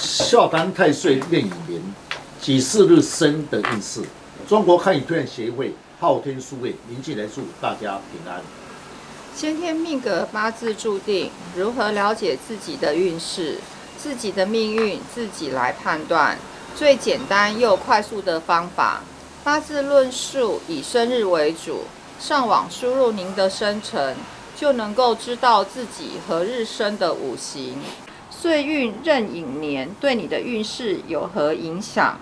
孝坛太岁壬寅年己巳日生的运势。中国汉语推荐协会昊天书位明记来祝大家平安。先天命格八字注定，如何了解自己的运势、自己的命运，自己来判断。最简单又快速的方法，八字论述以生日为主，上网输入您的生辰，就能够知道自己何日生的五行、岁运、壬寅年对你的运势有何影响。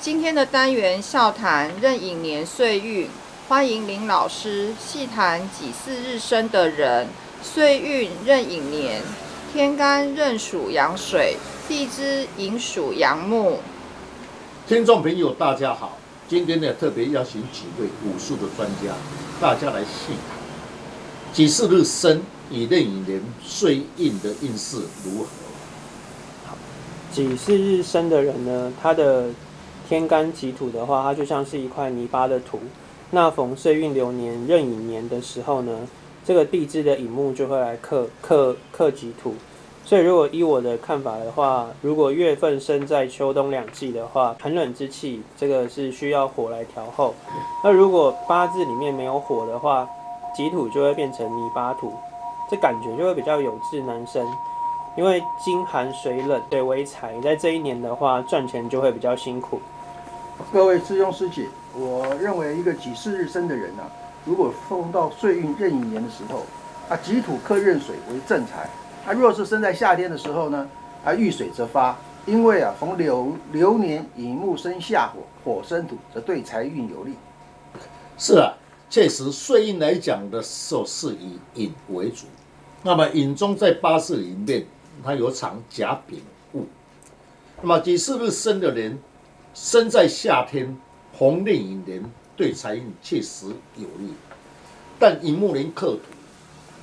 今天的单元笑谈壬寅年岁运。欢迎林老师细谈己巳日生的人，岁运壬寅年，天干壬属阳水，地支寅属阳木。听众朋友，大家好，今天呢特别邀请几位武术的专家，大家来细谈己巳日生以壬寅年岁运的运势如何？好，己巳日生的人呢，他的天干己土的话，它就像是一块泥巴的土。那逢岁运流年壬寅年的时候呢，这个地支的乙木就会来克克克己土，所以如果依我的看法的话，如果月份生在秋冬两季的话，寒冷之气这个是需要火来调候。那如果八字里面没有火的话，己土就会变成泥巴土，这感觉就会比较有志难伸，因为金寒水冷对为财，在这一年的话赚钱就会比较辛苦。各位师兄师姐。我认为一个己巳日生的人呢，如果碰到岁运壬寅年的时候，啊，己土克壬水为正财。啊，若是生在夏天的时候呢，啊，遇水则发，因为啊，逢流流年寅木生夏火，火生土，则对财运有利。是啊，确实岁运来讲的时候是以寅为主。那么寅中在八字里面，它有场甲丙戊。那么己巳日生的人，生在夏天。红令寅年对财运确实有利，但寅木年克土，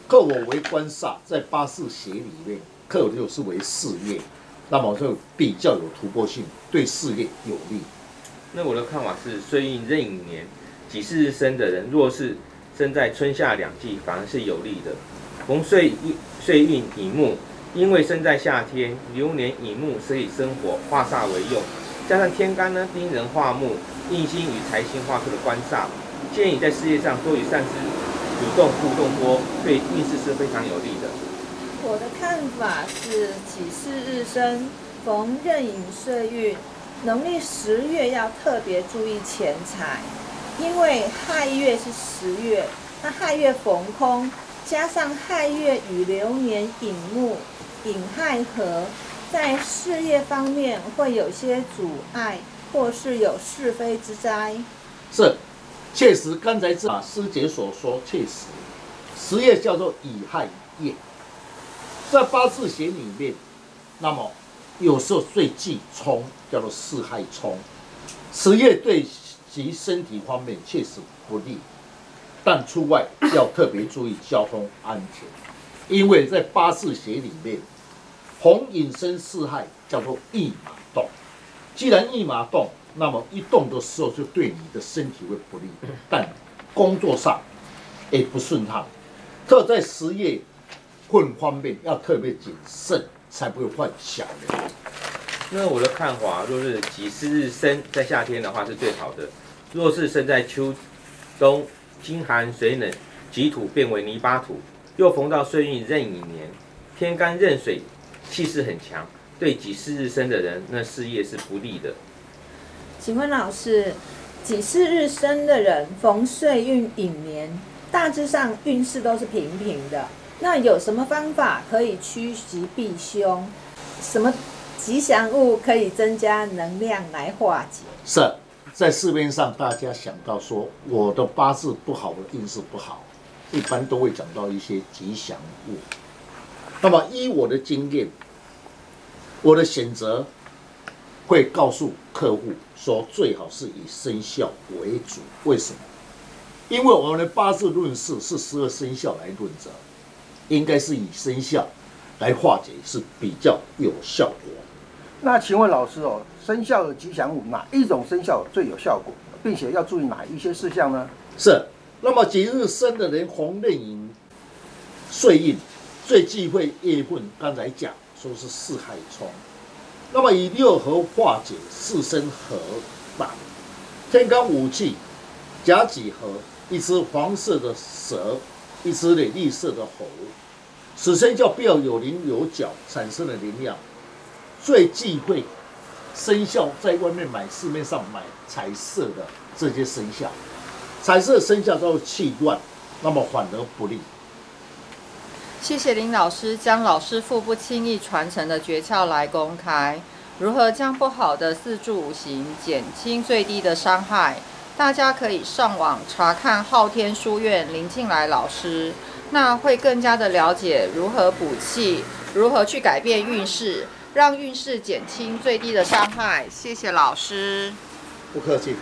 克我为官煞，在八字学里面克就是为事业，那么就比较有突破性，对事业有利。那我的看法是，岁运壬寅年己巳日生的人，若是生在春夏两季，反而是有利的。逢岁运岁运乙木，因为生在夏天，流年乙木，所以生火化煞为用，加上天干呢丁人化木。印星与财星化出的官煞，建议在事业上多与善知主动互动多，对运势是非常有利的。我的看法是己巳日生，逢壬寅岁运，农历十月要特别注意钱财，因为亥月是十月，那亥月逢空，加上亥月与流年寅木寅亥合，在事业方面会有些阻碍。或是有是非之灾，是，确实，刚才啊师姐所说，确实，十月叫做乙亥月，在八字学里面，那么有时候最忌冲，叫做四害冲，十月对其身体方面确实不利，但出外要特别注意交通安全，因为在八字学里面，红引申四害叫做一马动。既然一马动，那么一动的时候就对你的身体会不利，但工作上也不顺畅，特在实业混方面要特别谨慎，才不会犯小人。那我的看法，若是己巳日生在夏天的话是最好的；若是生在秋冬，金寒水冷，己土变为泥巴土，又逢到岁运壬寅年，天干壬水，气势很强。对己巳日生的人，那事业是不利的。请问老师，己巳日生的人逢岁运寅年，大致上运势都是平平的。那有什么方法可以趋吉避凶？什么吉祥物可以增加能量来化解？是在市面上，大家想到说我的八字不好，我的运势不好，一般都会讲到一些吉祥物。那么依我的经验。我的选择会告诉客户说，最好是以生肖为主。为什么？因为我们的八字论事是十二生肖来论责，应该是以生肖来化解是比较有效果。那请问老师哦，生肖的吉祥物哪一种生肖最有效果，并且要注意哪一些事项呢？是。那么吉日生的人，红刃银岁印最忌讳夜混。刚才讲。说是四害冲，那么以六合化解，四生合吧。天干五气，甲己合，一只黄色的蛇，一只绿色的猴。此生肖必要有棱有角，产生的能量，最忌讳生肖在外面买市面上买彩色的这些生肖，彩色生肖都是气乱，那么反而不利。谢谢林老师将老师傅不轻易传承的诀窍来公开，如何将不好的四柱五行减轻最低的伤害？大家可以上网查看昊天书院林静来老师，那会更加的了解如何补气，如何去改变运势，让运势减轻最低的伤害。谢谢老师。不客气。